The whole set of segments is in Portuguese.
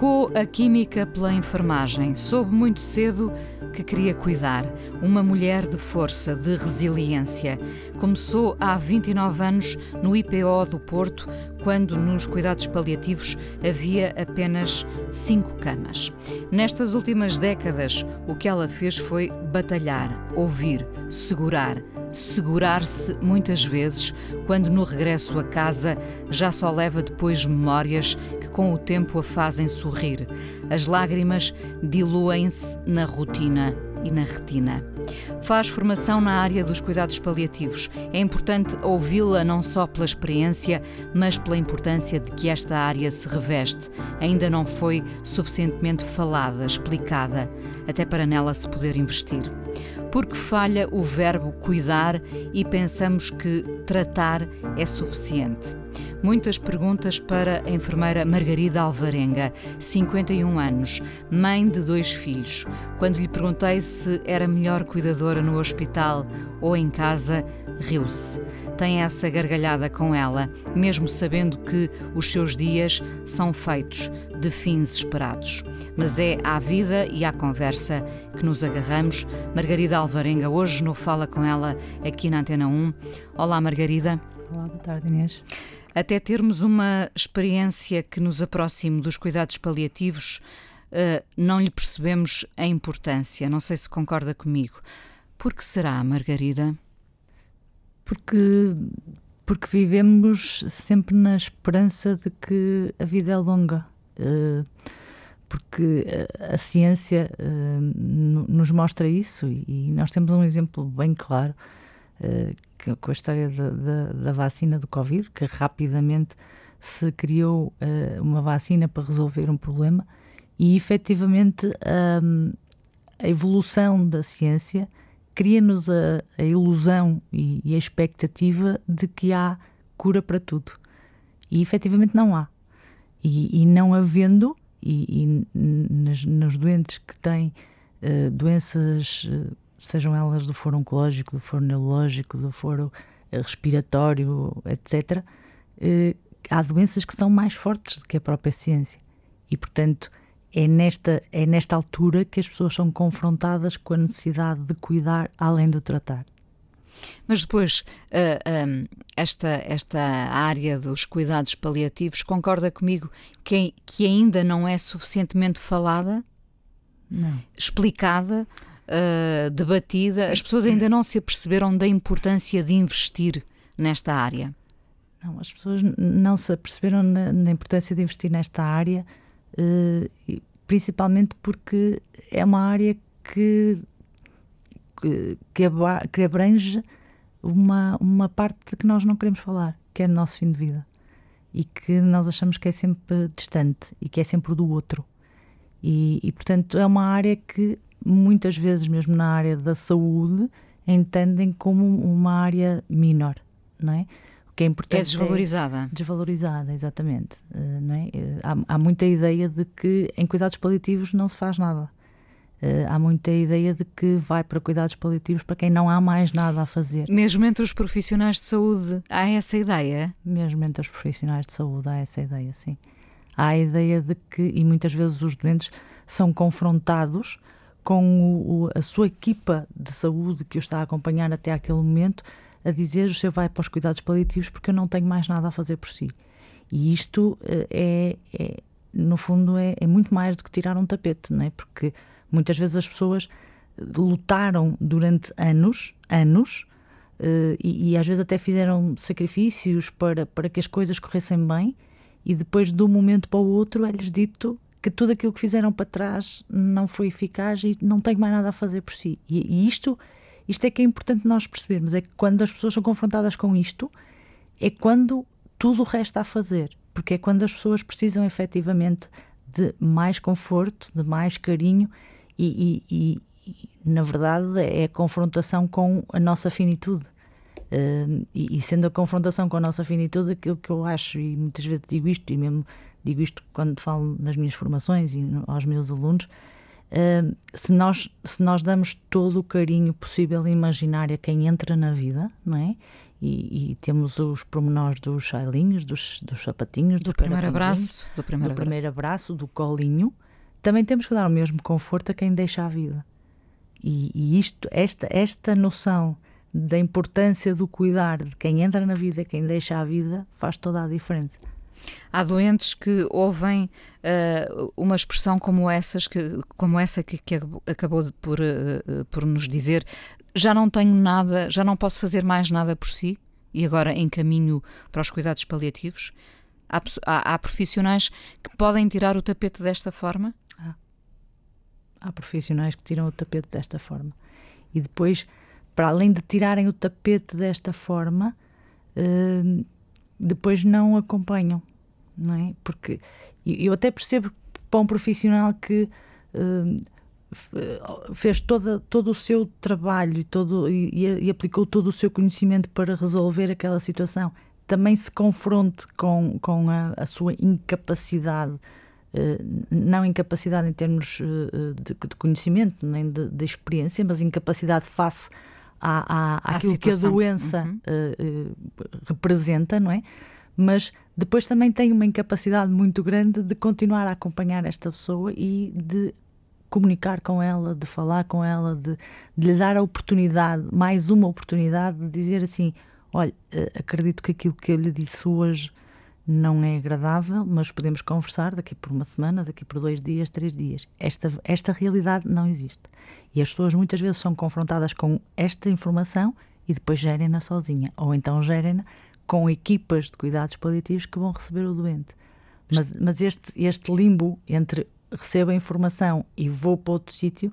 Trocou a química pela enfermagem. Soube muito cedo que queria cuidar. Uma mulher de força, de resiliência. Começou há 29 anos no IPO do Porto, quando nos cuidados paliativos havia apenas cinco camas. Nestas últimas décadas, o que ela fez foi batalhar, ouvir, segurar, segurar-se muitas vezes, quando no regresso a casa já só leva depois memórias que com o tempo a fazem sorrir. As lágrimas diluem-se na rotina e na retina. Faz formação na área dos cuidados paliativos. É importante ouvi-la não só pela experiência, mas pela importância de que esta área se reveste. Ainda não foi suficientemente falada, explicada, até para nela se poder investir. Porque falha o verbo cuidar e pensamos que tratar é suficiente. Muitas perguntas para a enfermeira Margarida Alvarenga, 51 anos, mãe de dois filhos. Quando lhe perguntei se era melhor cuidadora no hospital ou em casa, riu-se. Tem essa gargalhada com ela, mesmo sabendo que os seus dias são feitos de fins esperados. Mas é à vida e à conversa que nos agarramos. Margarida Alvarenga, hoje no Fala com ela aqui na Antena 1. Olá, Margarida. Olá, boa tarde, Inês. Até termos uma experiência que nos aproxime dos cuidados paliativos, uh, não lhe percebemos a importância. Não sei se concorda comigo. Por que será, Margarida? Porque, porque vivemos sempre na esperança de que a vida é longa. Uh, porque a, ciência uh, nos mostra isso e nós temos um exemplo bem claro com a história da, da, da, vacina do Covid, que rapidamente se criou uh, uma vacina para resolver um problema e efetivamente um, a evolução da ciência cria-nos a, a, ilusão e, e, a expectativa de que há cura para tudo. E efetivamente não há. E, e não havendo, e, e nos doentes que têm uh, doenças uh, sejam elas do foro oncológico, do foro neurológico, do foro eh, respiratório, etc., eh, há doenças que são mais fortes do que a própria ciência. E, portanto, é nesta, é nesta altura que as pessoas são confrontadas com a necessidade de cuidar além do tratar. Mas depois, uh, esta, esta área dos cuidados paliativos, concorda comigo que, que ainda não é suficientemente falada? Não. Explicada? Uh, debatida, as pessoas ainda não se aperceberam da importância de investir nesta área. Não, as pessoas não se aperceberam na, na importância de investir nesta área, uh, principalmente porque é uma área que, que, que abrange uma, uma parte que nós não queremos falar, que é o nosso fim de vida. E que nós achamos que é sempre distante e que é sempre do outro. E, e, portanto, é uma área que muitas vezes, mesmo na área da saúde, entendem como uma área menor, não é? O que é importante. É desvalorizada. É desvalorizada, exatamente. Uh, não é? Uh, há, há, muita ideia de que em cuidados paliativos não se faz nada. Uh, há muita ideia de que vai para cuidados paliativos para quem não há mais nada a fazer. Mesmo entre os profissionais de saúde há essa ideia? Mesmo entre os profissionais de saúde há essa ideia, sim. Há a ideia de que, e muitas vezes os doentes são confrontados com o, a sua equipa de saúde que o está a acompanhar até aquele momento, a dizer o senhor vai para os cuidados paliativos porque eu não tenho mais nada a fazer por si. E isto eh, é, é no fundo, é, é, muito mais do que tirar um tapete, não é? Porque muitas vezes as pessoas lutaram durante anos, anos, uh, e, e, às vezes até fizeram sacrifícios para, para que as coisas corressem bem, e depois de um momento para o outro é-lhes dito que tudo aquilo que fizeram para trás não foi eficaz e não tem mais nada a fazer por si. E, e isto, isto é que é importante nós percebermos, é que quando as pessoas são confrontadas com isto, é quando tudo resta a fazer, porque é quando as pessoas precisam efetivamente de mais conforto, de mais carinho e, e, e na verdade, é a confrontação com a nossa finitude. Uh, e, e, sendo a confrontação com a nossa finitude, aquilo que eu acho, e muitas vezes digo isto, e mesmo digo isto quando falo nas minhas formações e aos meus alunos, uh, se, nós, se nós damos todo o carinho possível e imaginário a quem entra na vida, não é? E, e, temos os pormenores dos chailinhos, dos, dos sapatinhos, do primeiro abraço, do primeiro, do primeiro abraço, do colinho. Também temos que dar o mesmo conforto a quem deixa a vida. E, e isto, esta, esta noção da importância do cuidar de quem entra na vida, quem deixa a vida, faz toda a diferença. Há doentes que ouvem uh, uma expressão como, essas que, como essa que, que acabou de, por, uh, por nos dizer: já não tenho nada, já não posso fazer mais nada por si e agora encaminho para os cuidados paliativos. Há, há, há profissionais que podem tirar o tapete desta forma? há profissionais que tiram o tapete desta forma. E depois, para além de tirarem o tapete desta forma, uh, depois não acompanham, não é? Porque eu até percebo para um profissional que uh, fez toda, todo o seu trabalho e, todo, e, e, aplicou todo o seu conhecimento para resolver aquela situação, também se confronte com, com a, a sua incapacidade eh, não incapacidade em termos eh, de, de conhecimento nem de, de, experiência, mas incapacidade face à, à, àquilo que a doença uhum. uh, uh, representa, não é? Mas depois também tem uma incapacidade muito grande de continuar a acompanhar esta pessoa e de comunicar com ela, de falar com ela, de, de lhe dar a oportunidade, mais uma oportunidade de dizer assim: olha, acredito que aquilo que eu lhe disse hoje não é agradável, mas podemos conversar daqui por uma semana, daqui por dois dias, três dias. Esta, esta realidade não existe. E as pessoas muitas vezes são confrontadas com esta informação e depois gerem-na sozinha, ou então gerem-na com equipas de cuidados paliativos que vão receber o doente. Mas, mas este, este limbo entre recebo a informação e vou para outro sítio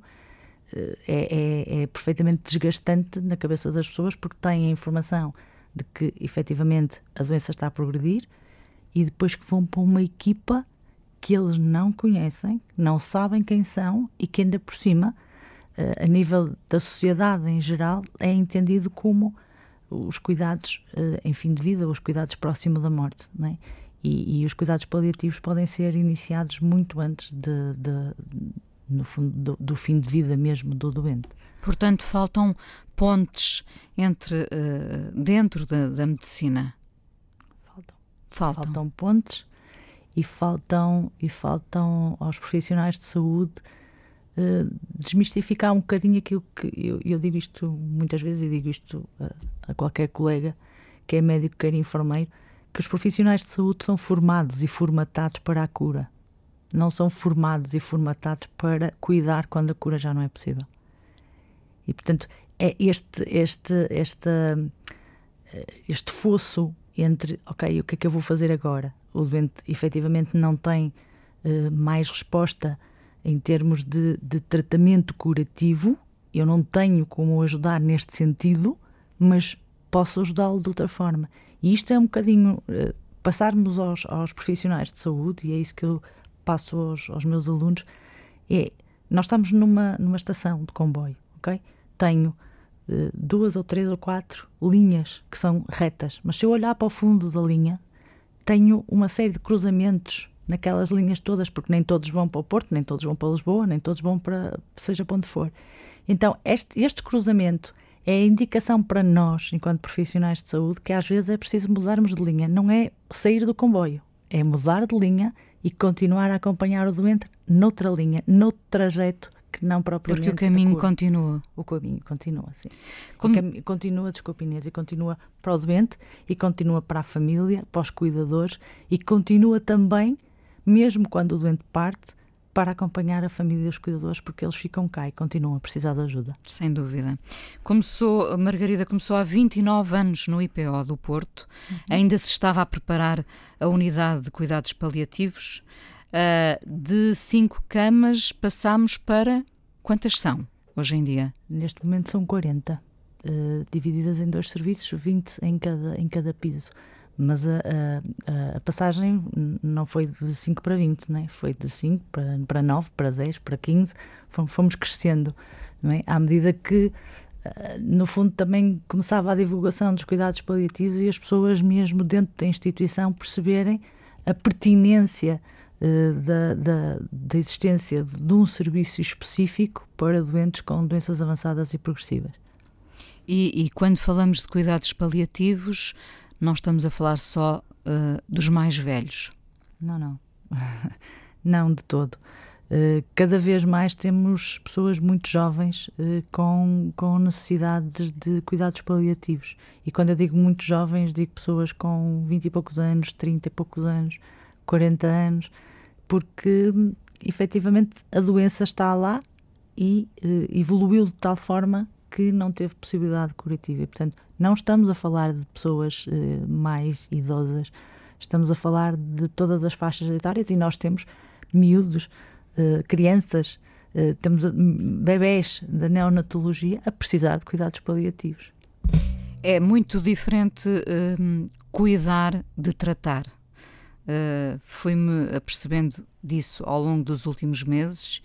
eh, é, é, é perfeitamente desgastante na cabeça das pessoas porque têm a informação de que efetivamente a doença está a progredir, e depois que vão para uma equipa que eles não conhecem, não sabem quem são e que ainda por cima, uh, a nível da sociedade em geral, é entendido como os cuidados uh, em fim de vida, os cuidados próximo da morte, é? e, e, os cuidados paliativos podem ser iniciados muito antes de, de no fundo, do, do, fim de vida mesmo do doente. Portanto, faltam pontes entre uh, dentro da, da medicina Faltam. faltam pontes e faltam, e faltam aos profissionais de saúde desmistificar um bocadinho aquilo que eu, eu, digo isto muitas vezes e digo isto a, a qualquer colega que é médico, quer enfermeiro, que os profissionais de saúde são formados e formatados para a cura. Não são formados e formatados para cuidar quando a cura já não é possível. E, portanto, é este, este, este, este fosso entre, ok, o que é que eu vou fazer agora? O doente efetivamente não tem uh, mais resposta em termos de, de tratamento curativo, eu não tenho como ajudar neste sentido, mas posso ajudá-lo de outra forma. E isto é um bocadinho uh, passarmos aos, aos, profissionais de saúde, e é isso que eu passo aos, aos meus alunos, é, nós estamos numa, numa estação de comboio, ok? Tenho eh, duas ou três ou quatro linhas que são retas, mas se eu olhar para o fundo da linha, tenho uma série de cruzamentos naquelas linhas todas, porque nem todos vão para o Porto, nem todos vão para Lisboa, nem todos vão para seja para onde for. Então, este, este cruzamento é a indicação para nós, enquanto profissionais de saúde, que às vezes é preciso mudarmos de linha. Não é sair do comboio, é mudar de linha e continuar a acompanhar o doente noutra linha, noutro trajeto que não propriamente. Porque o caminho continua. O caminho continua, sim. Como... Continua, desculpe Inês, e continua para o doente, e continua para a família, para os cuidadores, e continua também, mesmo quando o doente parte, para acompanhar a família e os cuidadores, porque eles ficam cá e continuam a precisar de ajuda. Sem dúvida. Começou, Margarida começou há 29 anos no IPO do Porto, uhum. ainda se estava a preparar a unidade de cuidados paliativos. Uh, de cinco camas passamos para quantas são hoje em dia? Neste momento são 40, uh, ah, divididas em dois serviços, 20 em cada, em cada piso. Mas a, a, a, passagem não foi de 5 para 20, né? foi de 5 para, para 9, para 10, para 15, fomos, crescendo, não é? à medida que, eh, no fundo, também começava a divulgação dos cuidados paliativos e as pessoas, mesmo dentro da instituição, perceberem a pertinência uh, da, da, da existência de um serviço específico para doentes com doenças avançadas e progressivas. E, e quando falamos de cuidados paliativos, não estamos a falar só uh, dos mais velhos. Não, não. não de todo. Uh, cada vez mais temos pessoas muito jovens uh, com, com necessidades de cuidados paliativos. E quando eu digo muito jovens, digo pessoas com 20 e poucos anos, 30 e poucos anos, 40 anos, porque efetivamente a doença está lá e evoluiu de tal forma que não teve possibilidade curativa. E, portanto, não estamos a falar de pessoas uh, mais idosas, estamos a falar de todas as faixas etárias e nós temos miúdos, uh, crianças, uh, temos bebés da neonatologia a precisar de cuidados paliativos. É muito diferente cuidar de tratar. Uh, Fui-me apercebendo disso ao longo dos últimos meses.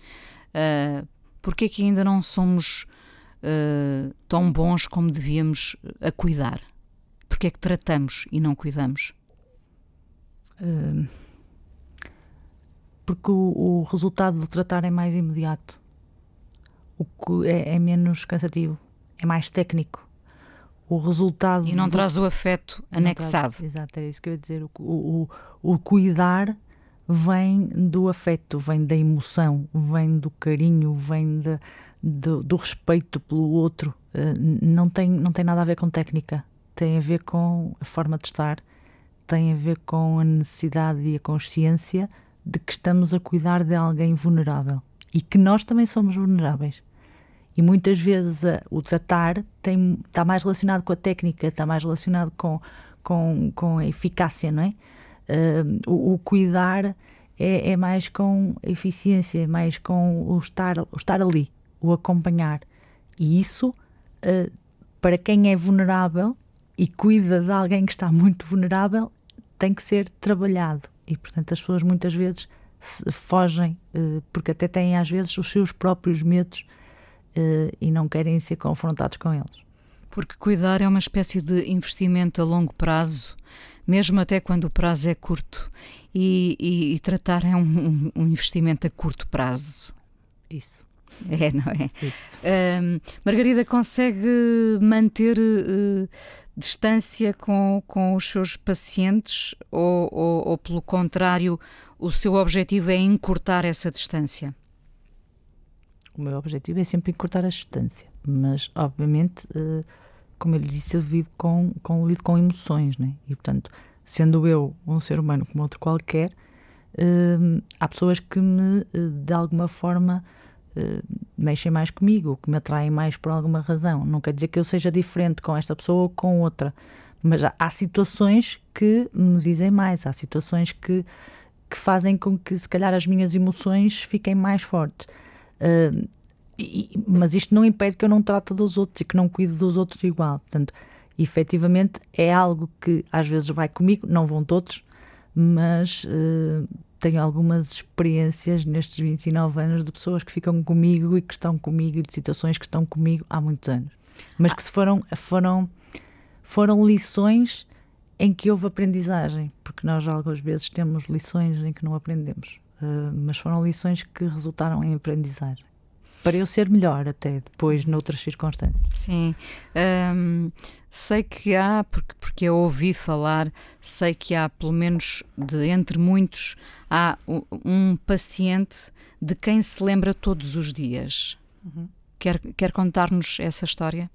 Uh, porque é que ainda não somos uh, tão bons como devíamos a cuidar? Porque é que tratamos e não cuidamos? Uh, porque o, o, resultado de tratar é mais imediato, o que é, é menos cansativo, é mais técnico. O resultado. E não traz o afeto anexado. Traz, exato, é isso que eu ia dizer. O, o, o cuidar vem do afeto, vem da emoção, vem do carinho, vem da, do, do respeito pelo outro uh, não, tem, não tem nada a ver com técnica, tem a ver com a forma de estar, tem a ver com a necessidade e a consciência de que estamos a cuidar de alguém vulnerável e que nós também somos vulneráveis. E muitas vezes uh, o tratar tem, está mais relacionado com a técnica, está mais relacionado com, com, com a eficácia, não é? Uh, o, o, cuidar é, é, mais com eficiência, é mais com o estar, o estar ali, o acompanhar. E isso, uh, para quem é vulnerável e cuida de alguém que está muito vulnerável, tem que ser trabalhado. E, portanto, as pessoas muitas vezes fogem, uh, porque até têm às vezes os seus próprios medos uh, e não querem ser confrontados com eles. Porque cuidar é uma espécie de investimento a longo prazo, mesmo até quando o prazo é curto. E, e, e tratar é um, um investimento a curto prazo. Isso. É, não é? Um, Margarida consegue manter uh, distância com, com os seus pacientes ou, ou, ou, pelo contrário, o seu objetivo é encurtar essa distância? O meu objetivo é sempre encurtar a distância, mas obviamente, uh, como eu lhe disse, eu vivo com, com lido com emoções, né? E portanto, sendo eu um ser humano como outro qualquer, uh, há pessoas que me, de alguma forma, mexem mais comigo, que me atraem mais por alguma razão. Não quer dizer que eu seja diferente com esta pessoa ou com outra, mas há, situações que me dizem mais, há situações que, que fazem com que, se calhar, as minhas emoções fiquem mais fortes. Uh, e, mas isto não impede que eu não trate dos outros e que não cuide dos outros igual. Portanto, efetivamente é algo que às vezes vai comigo, não vão todos, mas uh, tenho algumas experiências nestes 29 anos de pessoas que ficam comigo e que estão comigo e de situações que estão comigo há muitos anos. Mas que foram, foram, foram lições em que houve aprendizagem, porque nós algumas vezes temos lições em que não aprendemos, uh, mas foram lições que resultaram em aprendizagem para eu ser melhor até depois noutras circunstâncias. Sim, um, sei que há, porque, porque eu ouvi falar, sei que há pelo menos de entre muitos, há um, paciente de quem se lembra todos os dias. Uhum. Quer, quer contar-nos essa história?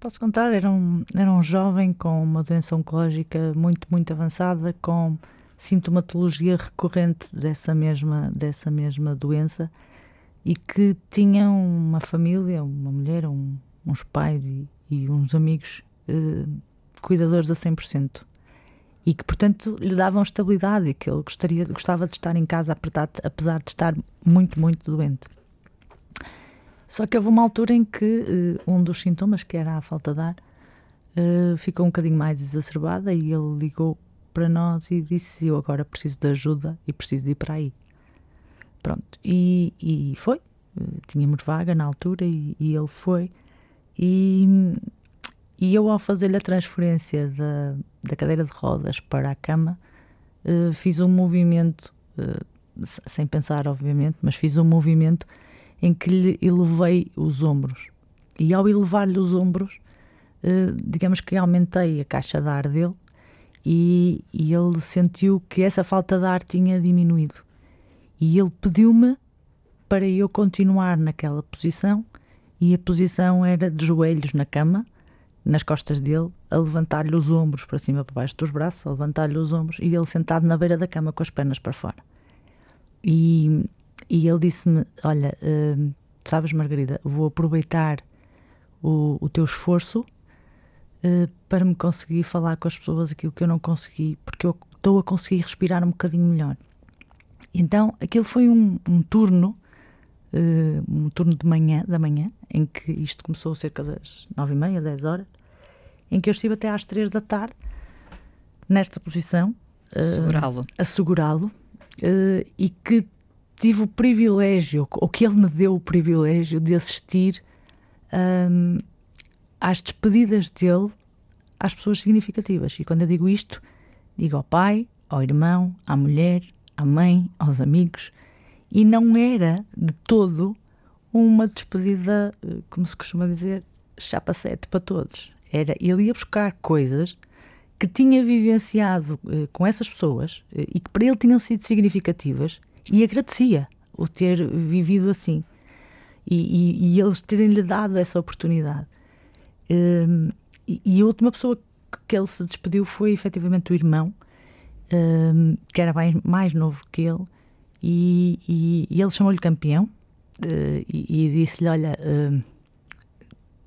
Posso contar, era um, era um jovem com uma doença oncológica muito, muito avançada, com sintomatologia recorrente dessa mesma, dessa mesma doença e que tinham uma família, uma mulher, um, uns pais e, e uns amigos eh, cuidadores a 100%. E que, portanto, lhe davam estabilidade e que ele gostaria, gostava de estar em casa apesar de estar muito, muito doente. Só que houve uma altura em que eh, um dos sintomas, que era a falta de ar, uh, ficou um bocadinho mais exacerbada e ele ligou para nós e disse: Eu agora preciso de ajuda e preciso de ir para aí. Pronto, e, e foi. Tínhamos vaga na altura e, e ele foi. E, e eu, ao fazer-lhe a transferência da, da cadeira de rodas para a cama, uh, fiz um movimento, uh, sem pensar, obviamente, mas fiz um movimento em que lhe elevei os ombros. E ao elevar-lhe os ombros, uh, digamos que aumentei a caixa de ar dele e, e ele sentiu que essa falta de ar tinha diminuído. E ele pediu-me para eu continuar naquela posição, e a posição era de joelhos na cama nas costas dele, a levantar-lhe os ombros para cima, para baixo dos braços, a levantar-lhe os ombros e ele sentado na beira da cama com as pernas para fora. E, e ele disse-me: Olha, uh, sabes, Margarida, vou aproveitar o, o teu esforço uh, para me conseguir falar com as pessoas aquilo que eu não consegui, porque eu estou a conseguir respirar um bocadinho melhor. Então, aquilo foi um, um turno uh, um turno de manhã, da manhã, em que isto começou cerca das nove e meia, dez horas, em que eu estive até às três da tarde, nesta posição, uh, segurá-lo. a segurá-lo, uh, e que tive o privilégio, ou que ele me deu o privilégio de assistir um, às despedidas dele às pessoas significativas. E quando eu digo isto, digo ao pai, ao irmão, à mulher, à mãe, aos amigos, e não era de todo uma despedida, eh, como se costuma dizer, chapa sete para todos. Era, ele ia buscar coisas que tinha vivenciado eh, com essas pessoas eh, e que para ele tinham sido significativas e agradecia o ter vivido assim e, e, e eles terem-lhe dado essa oportunidade. Um, e, e, a última pessoa que ele se despediu foi efetivamente o irmão, um, que era mais, mais novo que ele, e, e, e ele chamou-lhe campeão uh, e, e disse-lhe: Olha, uh,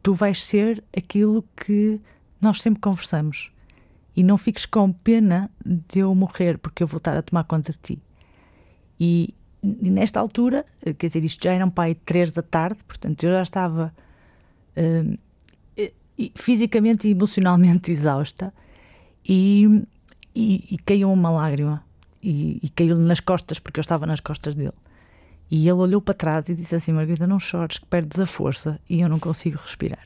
tu vais ser aquilo que nós sempre conversamos e não fiques com pena de eu morrer porque eu vou estar a tomar conta de ti. E, e nesta altura, eh, quer dizer, isto já era um pai três da tarde, portanto eu já estava uh, fisicamente e emocionalmente exausta e, e, e caiu uma lágrima e, e caiu-lhe nas costas, porque eu estava nas costas dele. E ele olhou para trás e disse assim: Margarida, não chores, que perdes a força e eu não consigo respirar.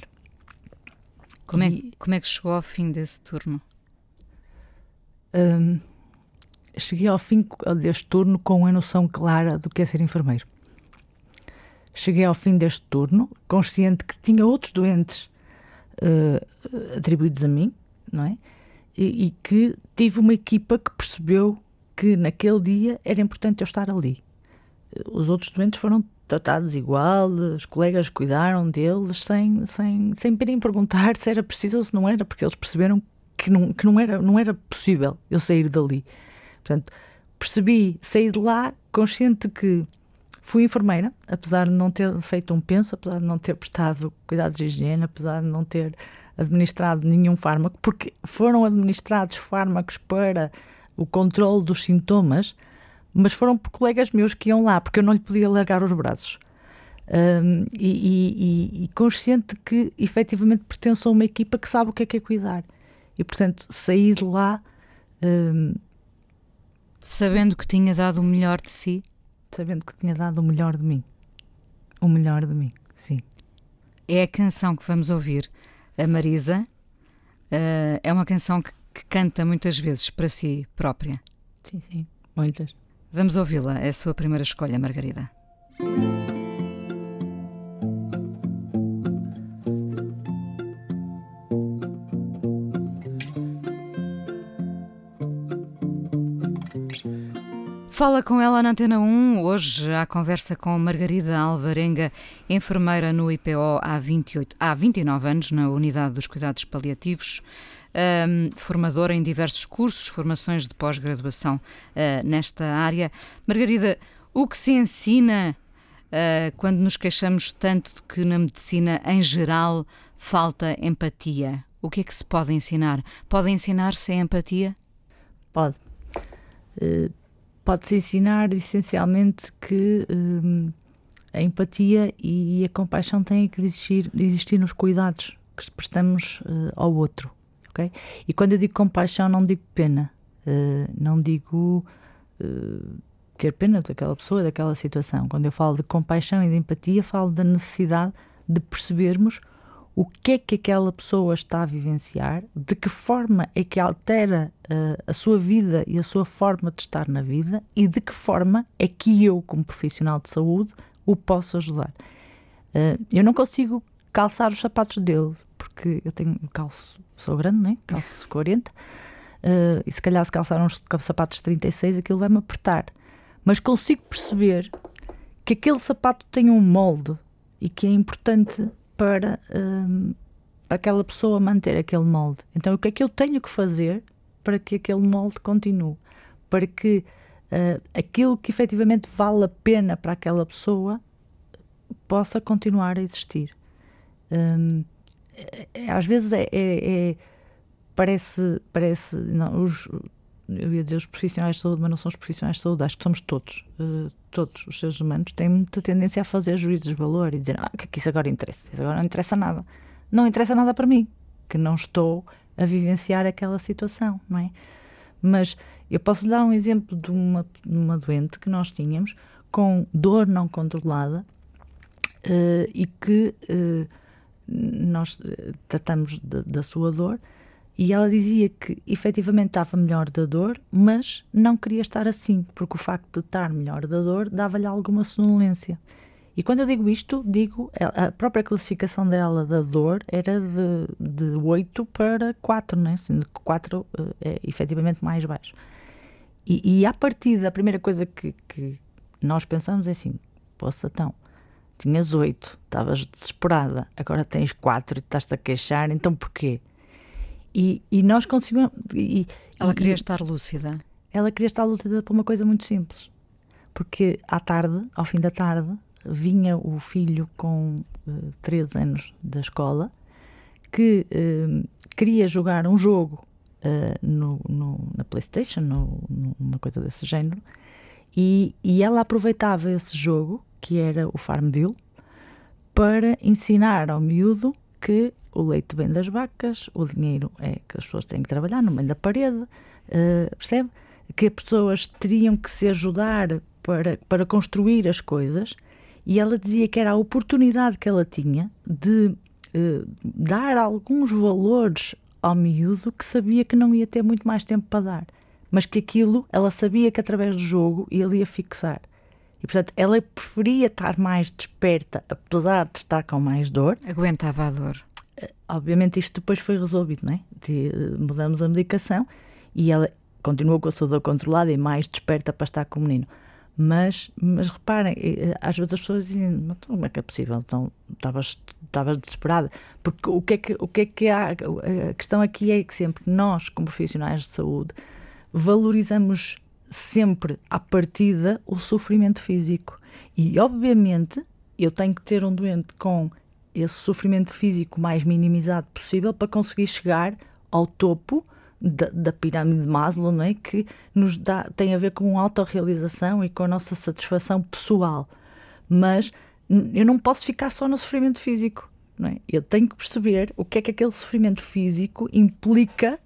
Como, e, é, como é que chegou ao fim desse turno? Um, cheguei ao fim deste turno com a noção clara do que é ser enfermeiro. Cheguei ao fim deste turno consciente que tinha outros doentes uh, atribuídos a mim, não é? E, e que tive uma equipa que percebeu que naquele dia era importante eu estar ali. Os outros doentes foram tratados igual, os colegas cuidaram deles sem, sem, sem irem perguntar se era preciso ou se não era, porque eles perceberam que não, que não, era, não era possível eu sair dali. Portanto, percebi, saí de lá consciente que fui enfermeira, apesar de não ter feito um penso, apesar de não ter prestado cuidados de higiene, apesar de não ter administrado nenhum fármaco, porque foram administrados fármacos para o controle dos sintomas, mas foram por colegas meus que iam lá, porque eu não lhe podia largar os braços. Um, e, e, e, consciente que efetivamente pertenço a uma equipa que sabe o que é que é cuidar. E portanto, saí de lá. Um, sabendo que tinha dado o melhor de si? Sabendo que tinha dado o melhor de mim. O melhor de mim, sim. É a canção que vamos ouvir. A Marisa uh, é uma canção que que canta muitas vezes para si própria. Sim, sim, muitas. Vamos ouvi-la, é a sua primeira escolha, Margarida. Fala com ela na Antena 1, hoje à conversa com Margarida Alvarenga, enfermeira no IPO há, 28, há 29 anos, na Unidade dos Cuidados Paliativos um, formadora em diversos cursos, formações de pós-graduação uh, nesta área. Margarida, o que se ensina uh, quando nos queixamos tanto de que na medicina em geral falta empatia? O que é que se pode ensinar? Pode ensinar-se empatia? Pode. Uh, Pode-se ensinar essencialmente que a empatia e a compaixão têm que existir, existir nos cuidados que prestamos uh, ao outro. Okay? E quando eu digo compaixão, não digo pena, uh, não digo uh, ter pena daquela pessoa, daquela situação. Quando eu falo de compaixão e de empatia, falo da necessidade de percebermos o que é que aquela pessoa está a vivenciar, de que forma é que altera uh, a sua vida e a sua forma de estar na vida e de que forma é que eu, como profissional de saúde, o posso ajudar. Uh, eu não consigo calçar os sapatos dele, porque eu tenho calço, sou grande, né? calço 40, uh, e se calhar se calçar uns sapatos 36, aquilo vai-me apertar. Mas consigo perceber que aquele sapato tem um molde e que é importante para um, aquela pessoa manter aquele molde. Então, o que é que eu tenho que fazer para que aquele molde continue? Para que uh, aquilo que efetivamente vale a pena para aquela pessoa possa continuar a existir. Um, é, é, às vezes é, é, é, parece parece não, os, eu ia dizer os profissionais de saúde, mas não são os profissionais de saúde, acho que somos todos, uh, todos os seres humanos, têm muita tendência a fazer juízes de valor e dizer, ah, que, que isso agora interessa, isso agora não interessa nada. Não interessa nada para mim, que não estou a vivenciar aquela situação, não é? Mas eu posso dar um exemplo de uma, uma doente que nós tínhamos com dor não controlada uh, e que uh, nós tratamos da sua dor e ela dizia que efetivamente estava melhor da dor, mas não queria estar assim, porque o facto de estar melhor da dor dava-lhe alguma sonolência. E quando eu digo isto, digo a própria classificação dela da dor era de, de 8 para 4, né? sendo que 4 eh, é efetivamente mais baixo. E, e a partir da primeira coisa que, que nós pensamos é assim: poça, então, tinhas 8, estavas desesperada, agora tens 4 e estás-te a queixar, então porquê? E, e nós conseguimos. E, ela queria e, estar lúcida. Ela queria estar lúcida para uma coisa muito simples. Porque à tarde, ao fim da tarde, vinha o filho com uh, eh, 13 anos da escola que uh, queria jogar um jogo uh, no, no, na PlayStation, no, numa coisa desse género, e, e ela aproveitava esse jogo, que era o Farmville, para ensinar ao miúdo que o leite vem das vacas, o dinheiro é que as pessoas têm que trabalhar, não vem da parede, uh, percebe? Que as pessoas teriam que se ajudar para, para construir as coisas e ela dizia que era a oportunidade que ela tinha de uh, dar alguns valores ao miúdo que sabia que não ia ter muito mais tempo para dar, mas que aquilo ela sabia que através do jogo ele ia fixar. E portanto ela preferia estar mais desperta, apesar de estar com mais dor. Aguentava a dor obviamente isto depois foi resolvido, não é? De, mudamos a medicação e ela continuou com a sua dor controlada e mais desperta para estar com o menino. Mas, mas reparem, às vezes as pessoas dizem, então, como é que é possível? Então, estavas, estavas desesperada. Porque o que é que, o que, é que há? A questão aqui é que sempre nós, como profissionais de saúde, valorizamos sempre à partida o sofrimento físico. E, obviamente, eu tenho que ter um doente com esse sofrimento físico mais minimizado possível para conseguir chegar ao topo da, da pirâmide de Maslow, não é? que nos dá, tem a ver com a autorrealização e com a nossa satisfação pessoal. Mas eu não posso ficar só no sofrimento físico. Não é? Eu tenho que perceber o que é que aquele sofrimento físico implica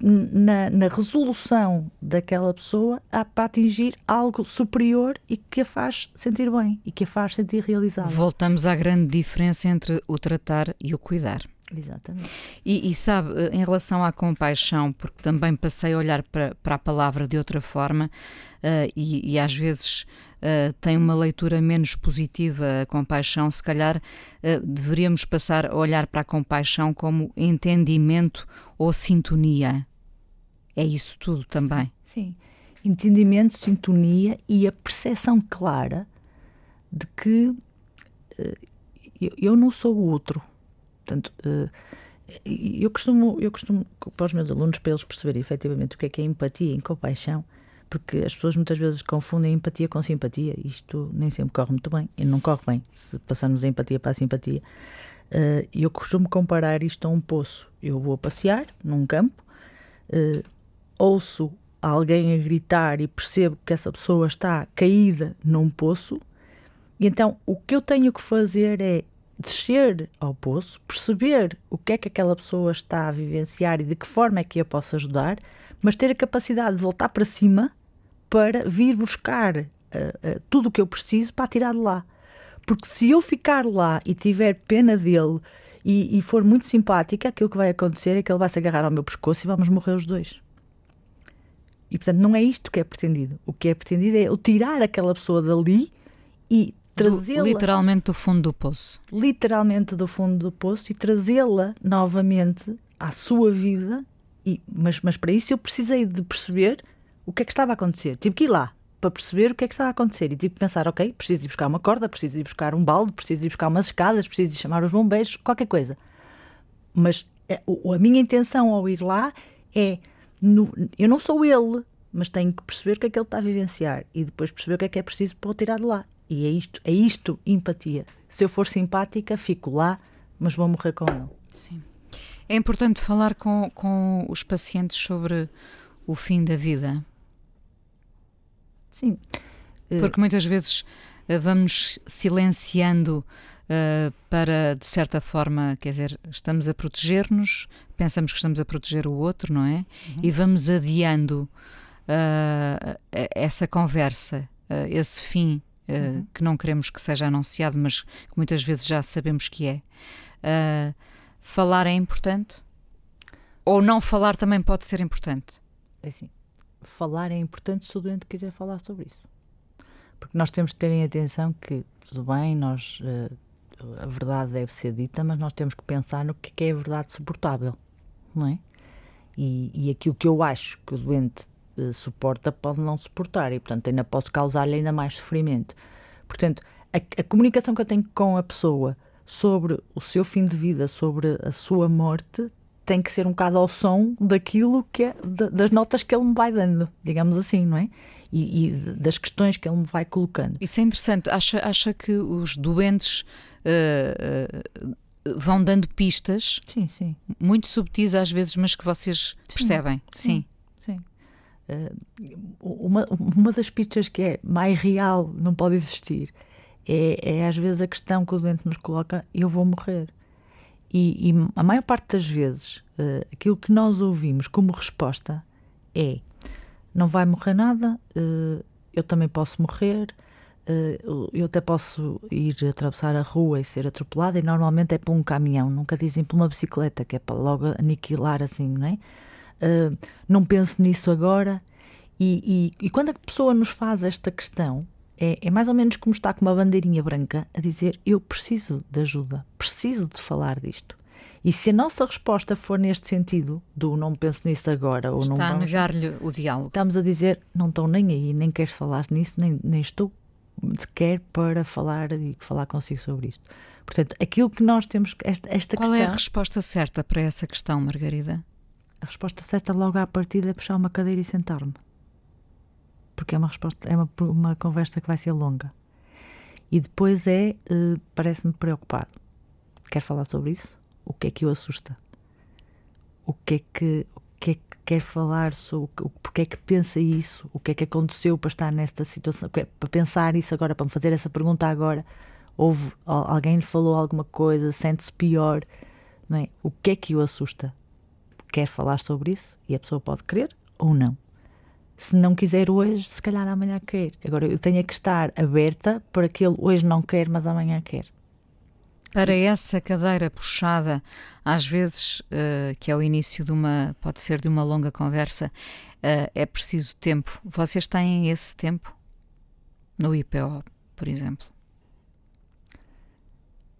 na, na, resolução daquela pessoa a, para atingir algo superior e que a faz sentir bem e que a faz sentir realizada. Voltamos à grande diferença entre o tratar e o cuidar. Exatamente. E, e, sabe, eh, em relação à compaixão, porque também passei a olhar para, para a palavra de outra forma uh, e, e, às vezes uh, tem uma leitura menos positiva a compaixão, se calhar uh, deveríamos passar a olhar para a compaixão como entendimento ou sintonia. É isso tudo também. Sim, sim. Entendimento, sintonia e a percepção clara de que uh, eu, eu, não sou o outro. Portanto, uh, eu costumo, eu costumo, para os meus alunos, para eles perceberem efetivamente o que é que é empatia e compaixão, porque as pessoas muitas vezes confundem empatia com simpatia. Isto nem sempre corre muito bem, e não corre bem se passarmos a empatia para a simpatia. Uh, eu costumo comparar isto a um poço. Eu vou passear num campo, uh, ouço alguém a gritar e percebo que essa pessoa está caída num poço, e então o que eu tenho que fazer é descer ao poço, perceber o que é que aquela pessoa está a vivenciar e de que forma é que a posso ajudar, mas ter a capacidade de voltar para cima para vir buscar uh, uh, tudo o que eu preciso para tirar de lá. Porque se eu ficar lá e tiver pena dele e, e for muito simpática, aquilo que vai acontecer é que ele vai se agarrar ao meu pescoço e vamos morrer os dois. E portanto não é isto que é pretendido. O que é pretendido é eu tirar aquela pessoa dali e trazê-la. Literalmente do fundo do poço. Literalmente do fundo do poço e trazê-la novamente à sua vida. E, mas, mas para isso eu precisei de perceber o que é que estava a acontecer. Tive que ir lá para perceber o que é que estava a acontecer e tive que pensar: ok, preciso ir buscar uma corda, preciso ir buscar um balde, preciso ir buscar umas escadas, preciso ir chamar os bombeiros, qualquer coisa. Mas a, é, a minha intenção ao ir lá é no, eu não sou ele, mas tenho que perceber o que é que ele está a vivenciar e depois perceber o que é que é preciso para o tirar de lá. E é isto, é isto empatia. Se eu for simpática, fico lá, mas vou morrer com ele. Sim. É importante falar com, com os pacientes sobre o fim da vida. Sim. Porque muitas vezes eh, vamos silenciando uh, para, de certa forma, quer dizer, estamos a proteger-nos, pensamos que estamos a proteger o outro, não é? Uhum. E vamos adiando uh, essa conversa, uh, esse fim uhum. que não queremos que seja anunciado, mas que muitas vezes já sabemos que é. falar é importante? Ou não falar também pode ser importante? É assim, falar é importante se o doente quiser falar sobre isso. Porque nós temos que ter em atenção que, tudo bem, nós a verdade deve ser dita, mas nós temos que pensar no que é a verdade suportável, não é? E, e aquilo que eu acho que o doente uh, suporta pode não suportar e, portanto, ainda posso causar-lhe ainda mais sofrimento. Portanto, a, a, comunicação que eu tenho com a pessoa sobre o seu fim de vida, sobre a sua morte, tem que ser um bocado ao som daquilo que é, das notas que ele me vai dando, digamos assim, não é? E, e, das questões que ele me vai colocando. Isso é interessante. Acha, acha que os doentes uh, vão dando pistas sim, sim. muito subtis às vezes, mas que vocês percebem. Sim. sim. sim. Uh, uma, uma das pistas que é mais real, não pode existir, é, é às vezes a questão que o doente nos coloca: eu vou morrer. E, e a maior parte das vezes, uh, aquilo que nós ouvimos como resposta é: não vai morrer nada, uh, eu também posso morrer, eh, eu até posso ir atravessar a rua e ser atropelada e normalmente é por um caminhão, nunca dizem por uma bicicleta, que é para logo aniquilar assim, não é? Uh, não penso nisso agora. E, e, e, quando a pessoa nos faz esta questão, é, é, mais ou menos como está com uma bandeirinha branca a dizer: Eu preciso de ajuda, preciso de falar disto. E se a nossa resposta for neste sentido, do não penso nisso agora, ou está não. Está a negar-lhe o diálogo. Estamos a dizer: Não estou nem aí, nem quero falar nisso, nem, nem estou quer para falar e falar consigo sobre isto. Portanto, aquilo que nós temos, esta, esta Qual questão... é a resposta certa para essa questão, Margarida? A resposta certa logo à partida é puxar uma cadeira e sentar-me. Porque é uma resposta, é uma, uma conversa que vai ser longa. E depois é, uh, parece-me preocupado. Quer falar sobre isso? O que é que o assusta? O que é que, que é que quer falar sobre o porque é que pensa isso, o que é que aconteceu para estar nesta situação, é para pensar isso agora, para me fazer essa pergunta agora. Houve, alguém lhe falou alguma coisa, sente-se pior, não é? O que é que o assusta? Quer falar sobre isso e a pessoa pode querer ou não. Se não quiser hoje, se calhar amanhã quer. Agora eu tenho que estar aberta para que ele hoje não quer, mas amanhã quer. Para essa cadeira puxada, às vezes, uh, que é o início de uma, pode ser de uma longa conversa, uh, é preciso tempo. Vocês têm esse tempo no IPO, por exemplo?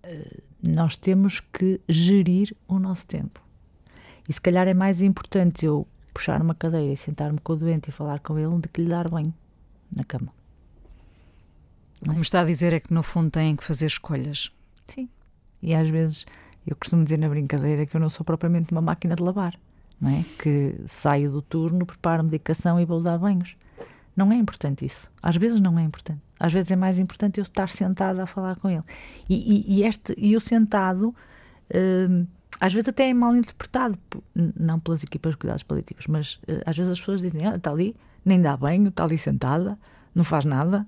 Uh, nós temos que gerir o nosso tempo. E se calhar é mais importante eu puxar uma cadeira e sentar-me com o doente e falar com ele do que lhe dar banho na cama. O que me está a dizer é que, no fundo, têm que fazer escolhas. Sim. E às vezes eu costumo dizer na brincadeira que eu não sou propriamente uma máquina de lavar, não é? Que saio do turno, preparo medicação e vou dar banhos. Não é importante isso. Às vezes não é importante. Às vezes é mais importante eu estar sentada a falar com ele. E, e, e este, e eu sentado, hum, às vezes até é mal interpretado, não pelas equipas de cuidados paliativos, mas uh, às vezes as pessoas dizem: ah, está ali, nem dá banho, está ali sentada, não faz nada,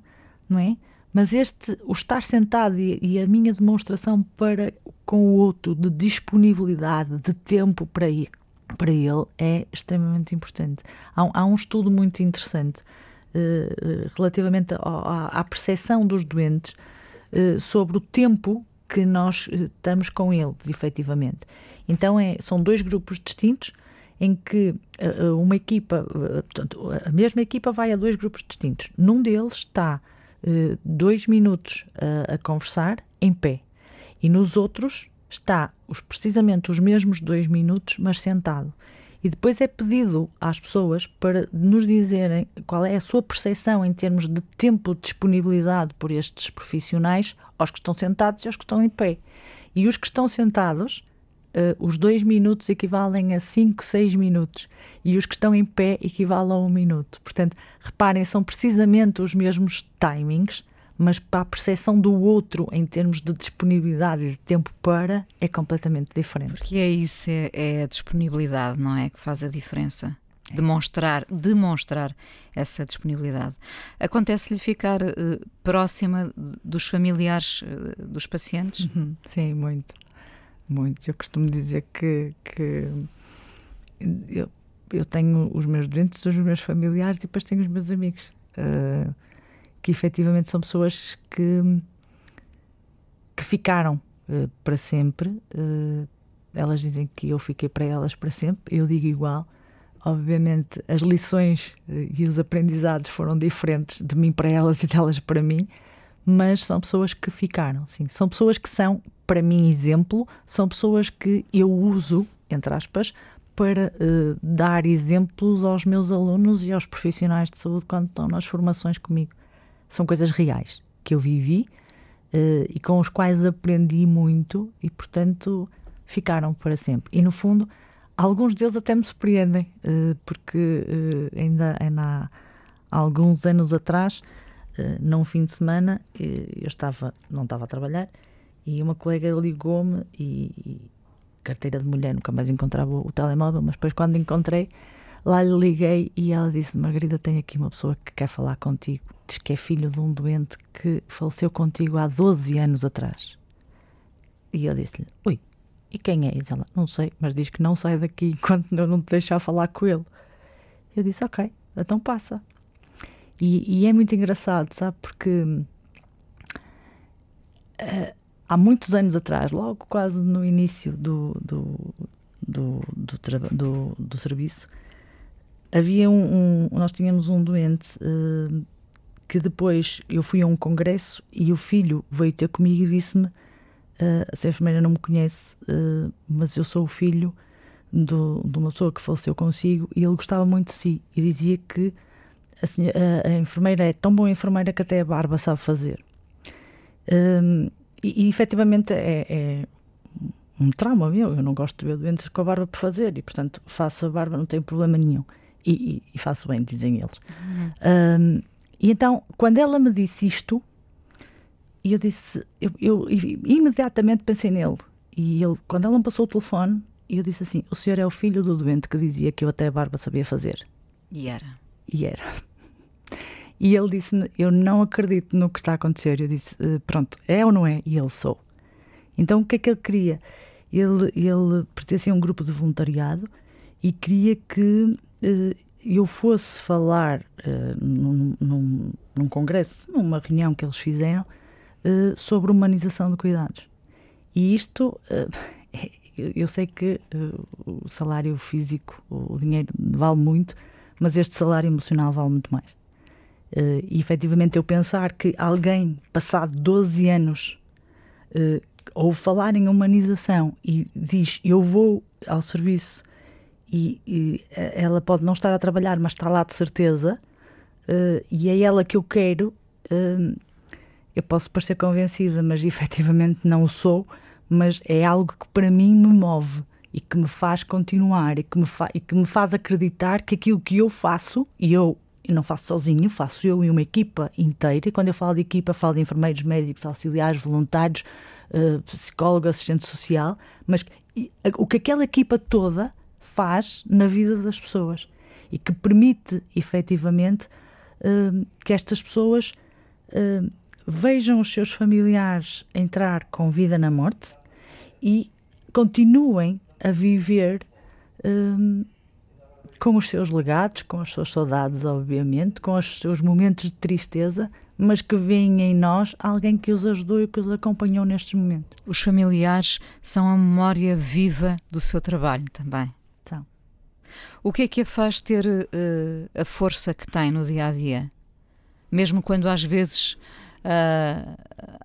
não é? Mas este, o estar sentado e, e, a minha demonstração para com o outro de disponibilidade, de tempo para ir, para ele é extremamente importante. Há, há um estudo muito interessante uh, relativamente à, percepção dos doentes uh, sobre o tempo que nós estamos com eles, efetivamente. Então, é, são dois grupos distintos em que uh, uma equipa, portanto, a mesma equipa vai a dois grupos distintos. Num deles está dois minutos a conversar em pé e nos outros está os, precisamente os mesmos dois minutos, mas sentado. E depois é pedido às pessoas para nos dizerem qual é a sua percepção em termos de tempo de disponibilidade por estes profissionais, aos que estão sentados e aos que estão em pé. E os que estão sentados, uh, os dois minutos equivalem a cinco, seis minutos. E os que estão em pé equivalem a um minuto. Portanto, reparem, são precisamente os mesmos timings, mas para a percepção do outro em termos de disponibilidade e de tempo para é completamente diferente. Porque é isso, é, é a disponibilidade, não é? Que faz a diferença. Demonstrar, demonstrar essa disponibilidade. Acontece-lhe ficar uh, próxima dos familiares uh, dos pacientes? Uhum, sim, muito. Muito. Eu costumo dizer que, que eu, eu tenho os meus doentes, os meus familiares e depois tenho os meus amigos. Uh, que efetivamente são pessoas que, que ficaram uh, para sempre. Uh, elas dizem que eu fiquei para elas para sempre, eu digo igual. Obviamente, as lições e os aprendizados foram diferentes de mim para elas e delas para mim, mas são pessoas que ficaram, sim. São pessoas que são, para mim, exemplo, são pessoas que eu uso, entre aspas, para dar exemplos aos meus alunos e aos profissionais de saúde quando estão nas formações comigo são coisas reais que eu vivi uh, e com os quais aprendi muito e, portanto, ficaram para sempre. E, no fundo, alguns deles até me surpreendem, uh, porque uh, ainda, ainda há alguns anos atrás, num fim de semana, eu estava, não estava a trabalhar e uma colega ligou-me e, e carteira de mulher, nunca mais encontrava o, telemóvel, mas depois quando encontrei, lá lhe liguei e ela disse: Margarida, tem aqui uma pessoa que quer falar contigo diz que é filho de um doente que faleceu contigo há 12 anos atrás. E eu disse-lhe: Ui, e quem é? E ela: Não sei, mas diz que não sai daqui enquanto eu não te deixar falar com ele. Eu disse: Ok, então passa. E, e é muito engraçado, sabe? Porque uh, há muitos anos atrás, logo quase no início do, do, do, do, do, do serviço, havia um, um, nós tínhamos um doente uh, que depois eu fui a um congresso e o filho veio ter comigo e disse-me: uh, a enfermeira não me conhece, uh, mas eu sou o filho do, de uma pessoa que faleceu consigo e ele gostava muito de si e dizia que a, a, a enfermeira é tão boa enfermeira que até a barba sabe fazer. Um, e, e efetivamente é, é, um trauma meu. Eu não gosto de ver doentes com a barba por fazer e, portanto, faço a barba, não tenho problema nenhum. E, e, e faço bem, dizem eles. Uhum. Um, e então, quando ela me disse isto, eu disse, eu, eu imediatamente pensei nele. E ele, quando ela me passou o telefone, eu disse assim: O senhor é o filho do doente que dizia que eu até a barba sabia fazer. E era. E era. E ele disse-me: Eu não acredito no que está a acontecer. Eu disse: eh, Pronto, é ou não é? E ele sou. Então o que é que ele queria? Ele, ele pertencia a um grupo de voluntariado e queria que uh, eu fosse falar uh, num, num, num, congresso, numa reunião que eles fizeram, sobre humanização de cuidados. E isto, eu sei que o salário físico, o dinheiro vale muito, mas este salário emocional vale muito mais. E efetivamente eu pensar que alguém, passado 12 anos, ouve falar em humanização e diz: Eu vou ao serviço e, e, ela pode não estar a trabalhar, mas está lá de certeza, uh, e é ela que eu quero. Uh, eu posso parecer convencida, mas efetivamente não o sou, mas é algo que para mim me move e que me faz continuar e que me, fa e que me faz acreditar que aquilo que eu faço, e eu e não faço sozinho, faço eu e uma equipa inteira. E quando eu falo de equipa, falo de enfermeiros, médicos, auxiliares, voluntários, uh, psicólogo, assistente social, mas o que aquela equipa toda faz na vida das pessoas e que permite efetivamente uh, que estas pessoas uh, vejam os seus familiares entrar com vida na morte e continuem a viver com os seus legados, com as suas saudades, obviamente, com os seus momentos de tristeza, mas que veem em nós alguém que os ajudou e que os acompanhou nestes momentos. Os familiares são a memória viva do seu trabalho também. São. O que é que a faz ter uh, a força que tem no dia a dia? Mesmo quando às vezes uh,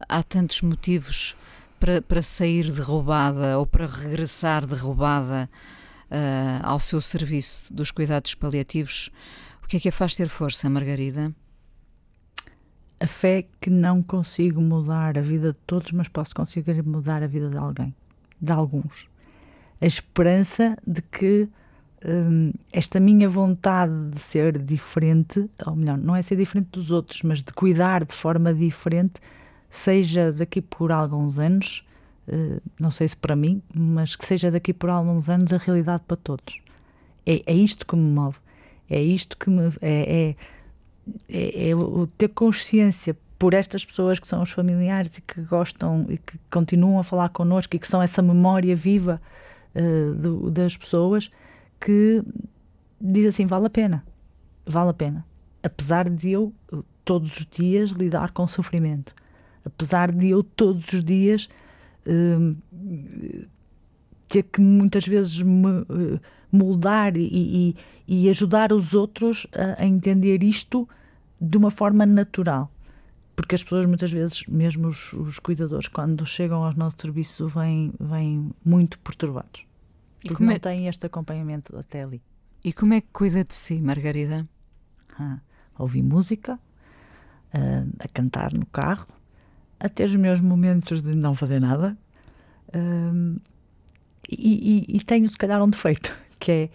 há tantos motivos para, para sair derrubada ou para regressar derrubada uh, ao seu serviço dos cuidados paliativos, o que é que a faz ter força, Margarida? A fé que não consigo mudar a vida de todos, mas posso conseguir mudar a vida de alguém, de alguns. A esperança de que hum, esta minha vontade de ser diferente, ou melhor, não é ser diferente dos outros, mas de cuidar de forma diferente, seja daqui por alguns anos, uh, não sei se para mim, mas que seja daqui por alguns anos a realidade para todos. É, é isto que me move. É isto que me. É, é, é, é o ter consciência por estas pessoas que são os familiares e que gostam e que continuam a falar connosco e que são essa memória viva uh, do, das pessoas que diz assim: vale a pena, vale a pena. Apesar de eu todos os dias lidar com sofrimento, apesar de eu todos os dias ter que muitas vezes me uh, moldar e, e, e, ajudar os outros a, a entender isto de uma forma natural porque as pessoas muitas vezes, mesmo os, os, cuidadores, quando chegam ao nosso serviço, vêm, vêm muito perturbados. E porque não é... têm este acompanhamento até ali. E como é que cuida de si, Margarida? Ah, a ouvir música, a, a cantar no carro, a ter os meus momentos de não fazer nada. Um, e, e, e, tenho, se calhar, um defeito, que é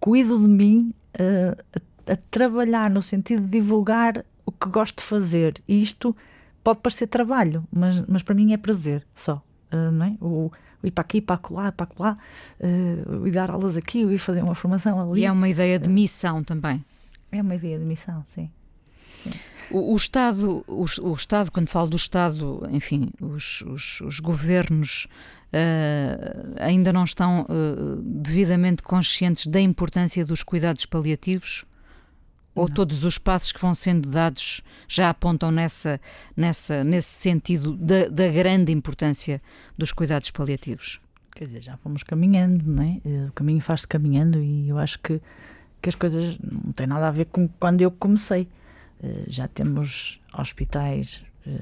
cuido de mim uh, a, a, trabalhar no sentido de divulgar o que gosto de fazer. E isto pode parecer trabalho, mas, mas para mim é prazer só. Uh, não é? o, o ir para aqui, para lá, para lá, uh, ir dar aulas aqui, o ir fazer uma formação ali. E é uma ideia de missão também. É uma ideia de missão, sim. sim. O, o, Estado, o, o, Estado, quando falo do Estado, enfim, os, os, os governos uh, ainda não estão uh, devidamente conscientes da importância dos cuidados paliativos? Ou não. todos os passos que vão sendo dados já apontam nessa, nessa, nesse sentido da, da grande importância dos cuidados paliativos? Quer dizer, já fomos caminhando, não é? O caminho faz-se caminhando e eu acho que, que as coisas não têm nada a ver com quando eu comecei. Eh, já temos hospitais eh,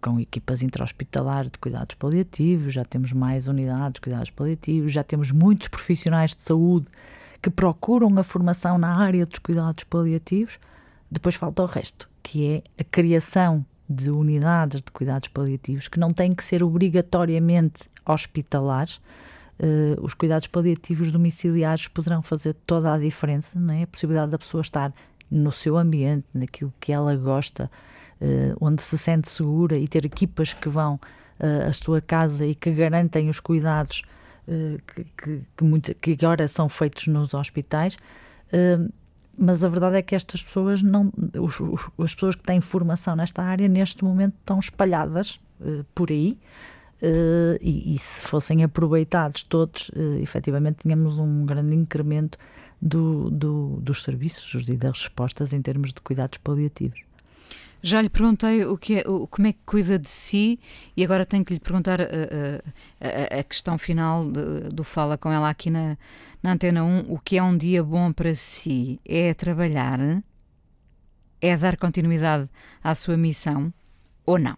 com equipas intra-hospitalares de cuidados paliativos, já temos mais unidades de cuidados paliativos, já temos muitos profissionais de saúde que procuram a formação na área dos cuidados paliativos. Depois falta o resto, que é a criação de unidades de cuidados paliativos que não têm que ser obrigatoriamente hospitalares. Uh, os cuidados paliativos domiciliares poderão fazer toda a diferença, não é? A possibilidade da pessoa estar no seu ambiente, naquilo que ela gosta, uh, onde se sente segura e ter equipas que vão uh, à sua casa e que garantem os cuidados uh, que, que, que, muito, que, agora são feitos nos hospitais. mas a verdade é que estas pessoas não, os, os, as pessoas que têm formação nesta área neste momento estão espalhadas por aí. Uh, e, e, se fossem aproveitados todos, uh, efetivamente tínhamos um grande incremento do, do, dos serviços e das respostas em termos de cuidados paliativos. Já lhe perguntei o que é, o, como é que cuida de si e agora tenho que lhe perguntar a, a, a questão final de, do Fala com ela aqui na, na Antena 1. O que é um dia bom para si? É trabalhar? É dar continuidade à sua missão ou não?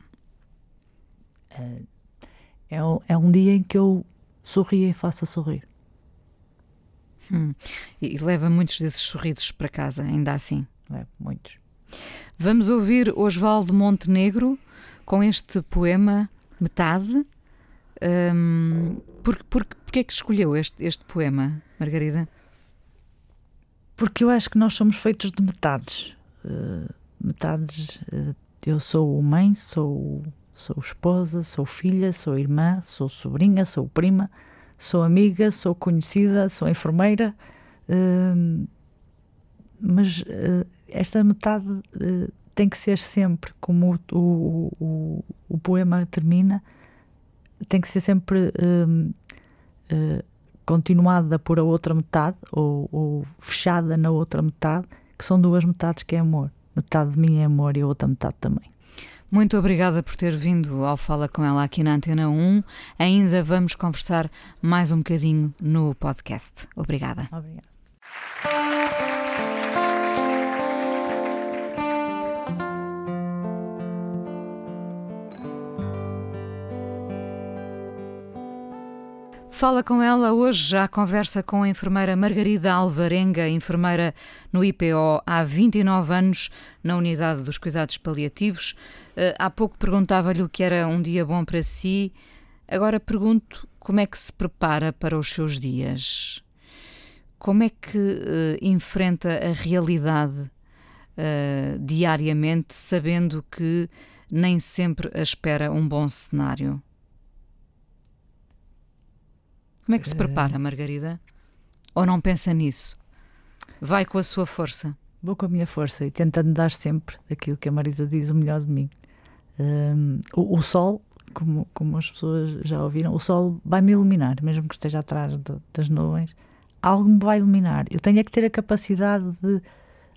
É, é, é um dia em que eu sorrio e faço sorrir. Hum. E leva muitos desses sorrisos para casa, ainda assim? É, muitos. Vamos ouvir Osvaldo Montenegro com este poema Metade. Um, por, por, porquê é que escolheu este, este poema, Margarida? Porque eu acho que nós somos feitos de metades. Uh, metades. Uh, eu sou mãe, sou, sou esposa, sou filha, sou irmã, sou sobrinha, sou prima sou amiga, sou conhecida, sou enfermeira, uh, mas uh, esta metade uh, tem que ser sempre, como o, o, o, o poema termina, tem que ser sempre hum, uh, continuada por a outra metade, ou, ou, fechada na outra metade, que são duas metades que é amor. Metade de mim é amor e a outra metade também. Muito obrigada por ter vindo ao Fala com ela aqui na Antena 1. Ainda vamos conversar mais um bocadinho no podcast. Obrigada. Obrigada. Fala com ela hoje, já conversa com a enfermeira Margarida Alvarenga, enfermeira no IPO há 29 anos, na unidade dos cuidados paliativos. Uh, há pouco perguntava-lhe o que era um dia bom para si, agora pergunto como é que se prepara para os seus dias. Como é que uh, enfrenta a realidade uh, diariamente, sabendo que nem sempre a espera um bom cenário? Como é que se eh, prepara, Margarida? Ou não pensa nisso? Vai com a sua força? Vou com a minha força e tentando dar sempre aquilo que a Marisa diz, o melhor de mim. Um, o, o, sol, como, como as pessoas já ouviram, o sol vai-me iluminar, mesmo que esteja atrás das nuvens, algo me vai iluminar. Eu tenho é que ter a capacidade de,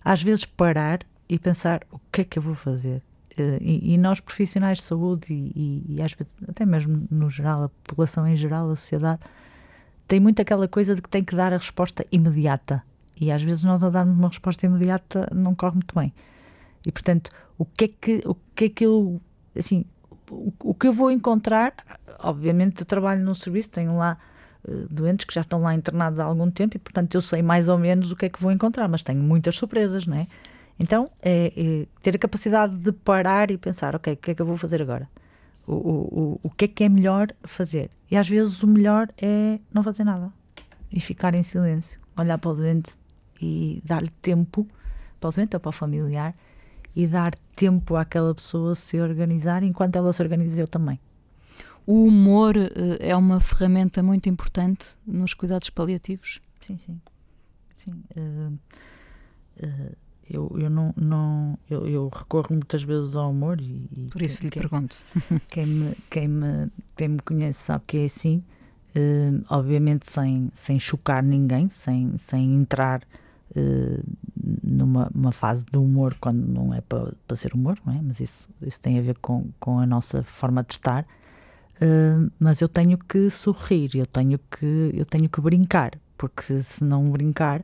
às vezes, parar e pensar o que é que eu vou fazer. Uh, e, e, nós, profissionais de saúde, e, e, e às vezes, até mesmo no geral, a população em geral, a sociedade, tem muito aquela coisa de que tem que dar a resposta imediata. E às vezes nós a darmos uma resposta imediata não corre muito bem. E portanto, o que é que, o que, é que eu. Assim, o, o que eu vou encontrar. Obviamente, eu trabalho num serviço, tenho lá uh, doentes que já estão lá internados há algum tempo e, portanto, eu sei mais ou menos o que é que vou encontrar, mas tenho muitas surpresas, não é? Então, é, é ter a capacidade de parar e pensar: ok, o que é que eu vou fazer agora? O, o, o que é que é melhor fazer. E às vezes o melhor é não fazer nada e ficar em silêncio, olhar para o doente e dar-lhe tempo para o doente ou para o familiar e dar tempo àquela pessoa se organizar enquanto ela se organiza eu também. O humor uh, é uma ferramenta muito importante nos cuidados paliativos? Sim, sim. sim. Uh, uh, eu, eu não, não eu, eu, recorro muitas vezes ao humor e, por isso lhe quem, pergunto. quem me, quem me quem me conhece sabe que é assim. Uh, obviamente sem sem chocar ninguém sem sem entrar uh, numa uma fase de humor quando não é para, para ser humor não é? Mas isso isso tem a ver com com a nossa forma de estar. Uh, mas eu tenho que sorrir eu tenho que eu tenho que brincar porque se, se não brincar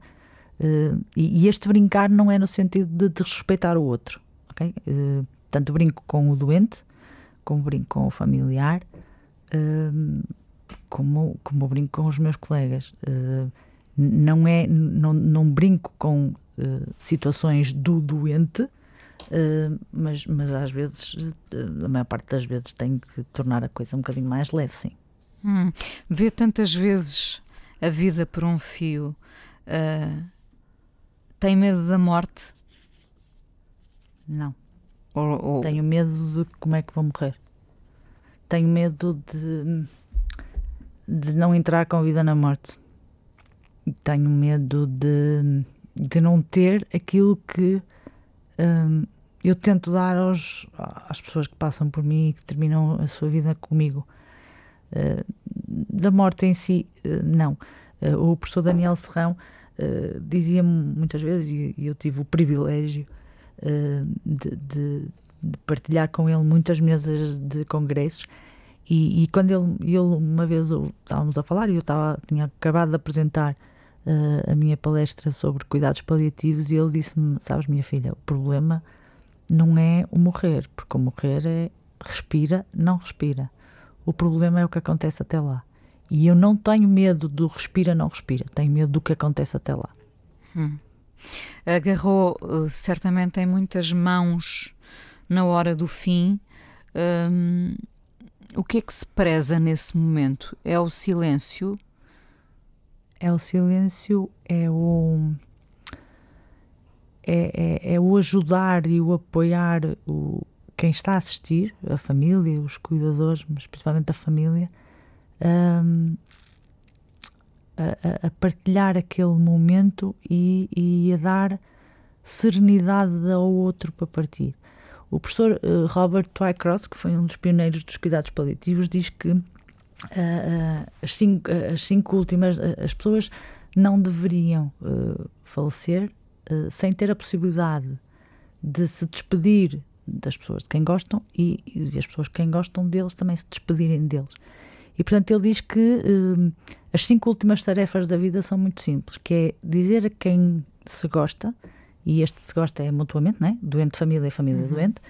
Uh, e, e, este brincar não é no sentido de desrespeitar o outro. Okay? Uh, tanto brinco com o doente, como brinco com o familiar, uh, como, como brinco com os meus colegas. não, é, não, não brinco com situações do doente, mas, mas às vezes, a maior parte das vezes, tenho que tornar a coisa um bocadinho mais leve, sim. Hum, vê tantas vezes a vida por um fio. Uh, tem medo da morte? Não. Ou, ou... Tenho medo de como é que vou morrer. Tenho medo de, de não entrar com vida na morte. Tenho medo de, de não ter aquilo que hum, eu tento dar aos, às pessoas que passam por mim e que terminam a sua vida comigo. Uh, da morte em si, uh, não. Uh, o professor Daniel Serrão uh, dizia-me muitas vezes, e eu tive o privilégio uh, de, de, de, partilhar com ele muitas mesas de congressos, e, e quando ele, ele, uma vez estávamos a falar, e eu estava, tinha acabado de apresentar uh, a minha palestra sobre cuidados paliativos, e ele disse-me: Sabes, minha filha, o problema não é o morrer, porque o morrer é respira, não respira. O problema é o que acontece até lá. E eu não tenho medo do respira, não respira, tenho medo do que acontece até lá. Hum. Agarrou uh, certamente em muitas mãos na hora do fim. Um, o que é que se preza nesse momento? É o silêncio? É o silêncio, é o. É, é, é o ajudar e o apoiar o, quem está a assistir, a família, os cuidadores, mas principalmente a família, a, a, partilhar aquele momento e, e, a dar serenidade ao outro para partir. O professor uh, Robert Twycross, que foi um dos pioneiros dos cuidados paliativos, diz que uh, uh, as, cinco, as cinco últimas, as pessoas não deveriam falecer sem ter a possibilidade de se despedir das pessoas de quem gostam e, e as pessoas de quem gostam deles também se despedirem deles. E portanto ele diz que as cinco últimas tarefas da vida são muito simples, que é dizer a quem se gosta e este se gosta é mutuamente, não é? Doente família e família uhum. doente.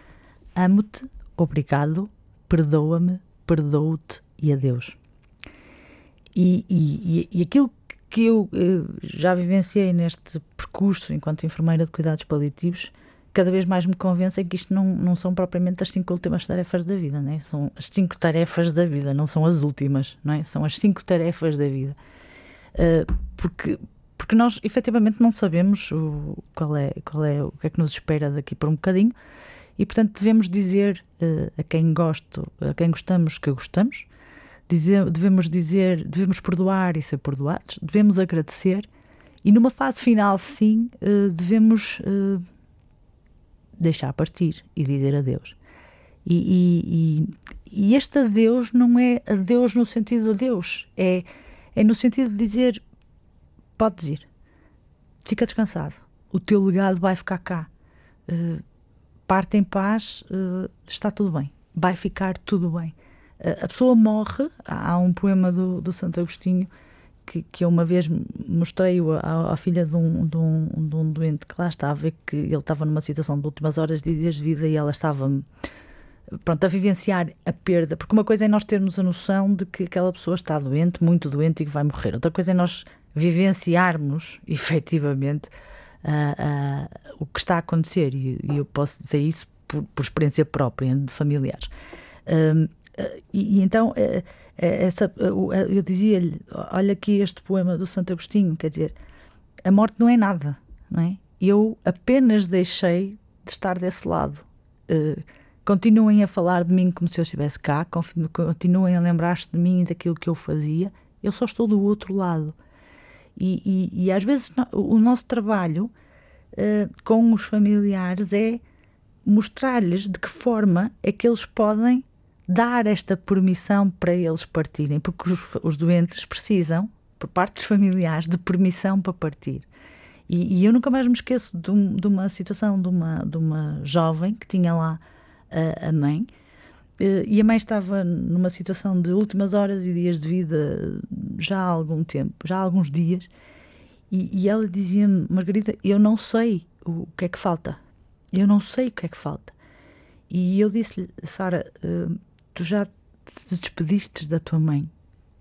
Amo-te, obrigado, perdoa-me, perdoo-te e adeus. E, e, e aquilo que eu eh, já vivenciei neste percurso enquanto enfermeira de cuidados paliativos, cada vez mais me convence é que isto não, não são propriamente as cinco últimas tarefas da vida, não é? São as cinco tarefas da vida, não são as últimas, não é? São as cinco tarefas da vida. Uh, porque, porque nós efetivamente não sabemos o, qual, é, qual é o que é que nos espera daqui por um bocadinho e portanto devemos dizer uh, a quem gosto, a quem gostamos que gostamos, dizer, devemos dizer, devemos perdoar e ser perdoados, devemos agradecer e numa fase final sim uh, devemos deixar partir e dizer adeus. E, e, e, e este adeus não é adeus no sentido de adeus, é, é no sentido de dizer podes ir. Fica descansado. O teu legado vai ficar cá. Uh, parte em paz, uh, está tudo bem. Vai ficar tudo bem. Uh, a pessoa morre. Há um poema do, do Santo Agostinho que, que eu uma vez mostrei à, à filha de um, de, um, de um doente que lá estava, que ele estava numa situação de últimas horas de dias de vida e ela estava pronto, a vivenciar a perda, porque uma coisa é nós termos a noção de que aquela pessoa está doente, muito doente e que vai morrer. Outra coisa é nós vivenciarmos efetivamente uh, uh, o que está a acontecer, e, e, eu posso dizer isso por, por experiência própria de familiares. Uh, e, e, então, eh, essa, eu dizia-lhe: olha aqui este poema do Santo Agostinho, quer dizer, a morte não é nada, não é? Eu apenas deixei de estar desse lado. continuem a falar de mim como se eu estivesse cá, continuem a lembrar-se de mim e daquilo que eu fazia. Eu só estou do outro lado. E, e, e às vezes o nosso trabalho uh, com os familiares é mostrar-lhes de que forma é que eles podem dar esta permissão para eles partirem, porque os, os doentes precisam, por parte dos familiares, de permissão para partir. E, e eu nunca mais me esqueço de, um, de, uma situação de uma, de uma jovem que tinha lá a, a mãe eh, e a mãe estava numa situação de últimas horas e dias de vida já há algum tempo, já há alguns dias, e, e ela dizia-me, Margarida, eu não sei o que é que falta, eu não sei o que é que falta. E eu disse-lhe, Sara, uh, tu já te despediste da tua mãe?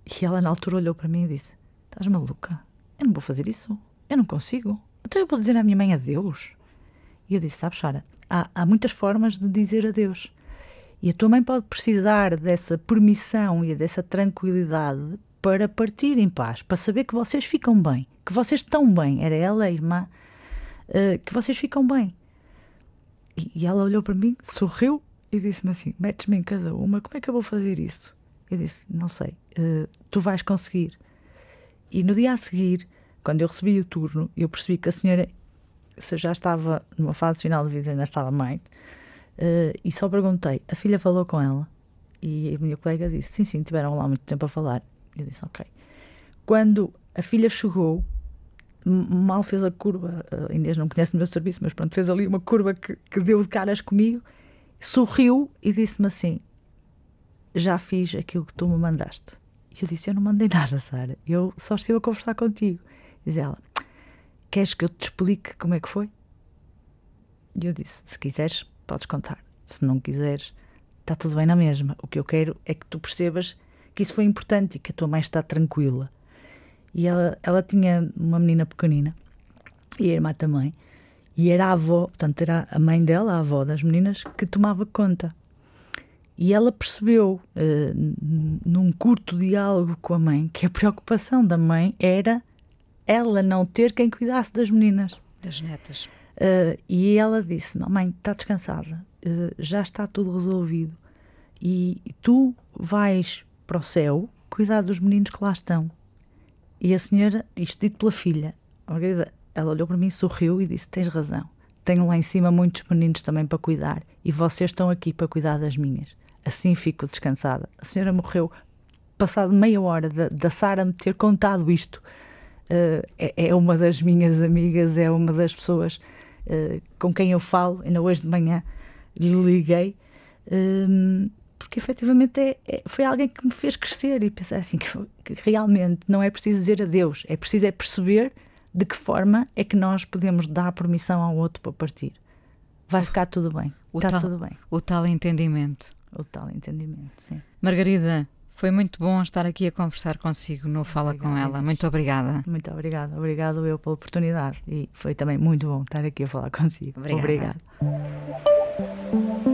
E ela na altura olhou para mim e disse: Estás maluca? Eu não vou fazer isso, eu não consigo. Então eu vou dizer à minha mãe adeus. E eu disse: Sabes, Sara, há, há muitas formas de dizer adeus. E a tua mãe pode precisar dessa permissão e dessa tranquilidade para partir em paz, para saber que vocês ficam bem, que vocês estão bem. Era ela, a irmã, uh, que vocês ficam bem. E ela olhou para mim, sorriu e disse-me assim: Metes-me em cada uma, como é que eu vou fazer isso? Eu disse: Não sei, uh, tu vais conseguir. E no dia a seguir, quando eu recebi o turno, eu percebi que a senhora se já estava numa fase final de vida, ainda estava mãe. Uh, e só perguntei, a filha falou com ela? E a minha colega disse, sim, sim, tiveram lá muito tempo a falar. Eu disse, ok. Quando a filha chegou, mal fez a curva, a Inês não conhece o meu serviço, mas pronto, fez ali uma curva que, que deu de caras comigo, sorriu e disse-me assim, já fiz aquilo que tu me mandaste. E eu disse, eu não mandei nada, Sara, eu só estive a conversar contigo. Diz ela, queres que eu te explique como é que foi? E eu disse, se quiseres, podes contar. Se não quiseres, está tudo bem na mesma. O que eu quero é que tu percebas que isso foi importante e que a tua mãe está tranquila. E ela, ela tinha uma menina pequenina e a irmã também. E era a avó, portanto, era a mãe dela, a avó das meninas, que tomava conta. E ela percebeu, uh, num curto diálogo com a mãe, que a preocupação da mãe era ela não ter quem cuidasse das meninas. Das netas. Uh, e ela disse: Mãe, está descansada, uh, já está tudo resolvido. E, e, tu vais para o céu cuidar dos meninos que lá estão. E a senhora, isto dito pela filha, ela olhou para mim, sorriu e disse: Tens razão. Tenho lá em cima muitos meninos também para cuidar e vocês estão aqui para cuidar das minhas. Assim fico descansada. A senhora morreu passado meia hora da, Sara me ter contado isto. Uh, é, é, uma das minhas amigas, é uma das pessoas uh, com quem eu falo. Ainda hoje de manhã lhe liguei, um, porque efetivamente é, é, foi alguém que me fez crescer e pensar assim: que, que, realmente não é preciso dizer adeus, é preciso é perceber de que forma é que nós podemos dar permissão ao outro para partir. Vai ficar tudo bem. O Está tal, tudo bem. O tal entendimento. O tal entendimento, sim. Margarida, foi muito bom estar aqui a conversar consigo no Fala obrigada, com ela. Muito obrigada. Muito obrigada. Obrigado eu pela oportunidade e foi também muito bom estar aqui a falar consigo. Obrigada. Obrigada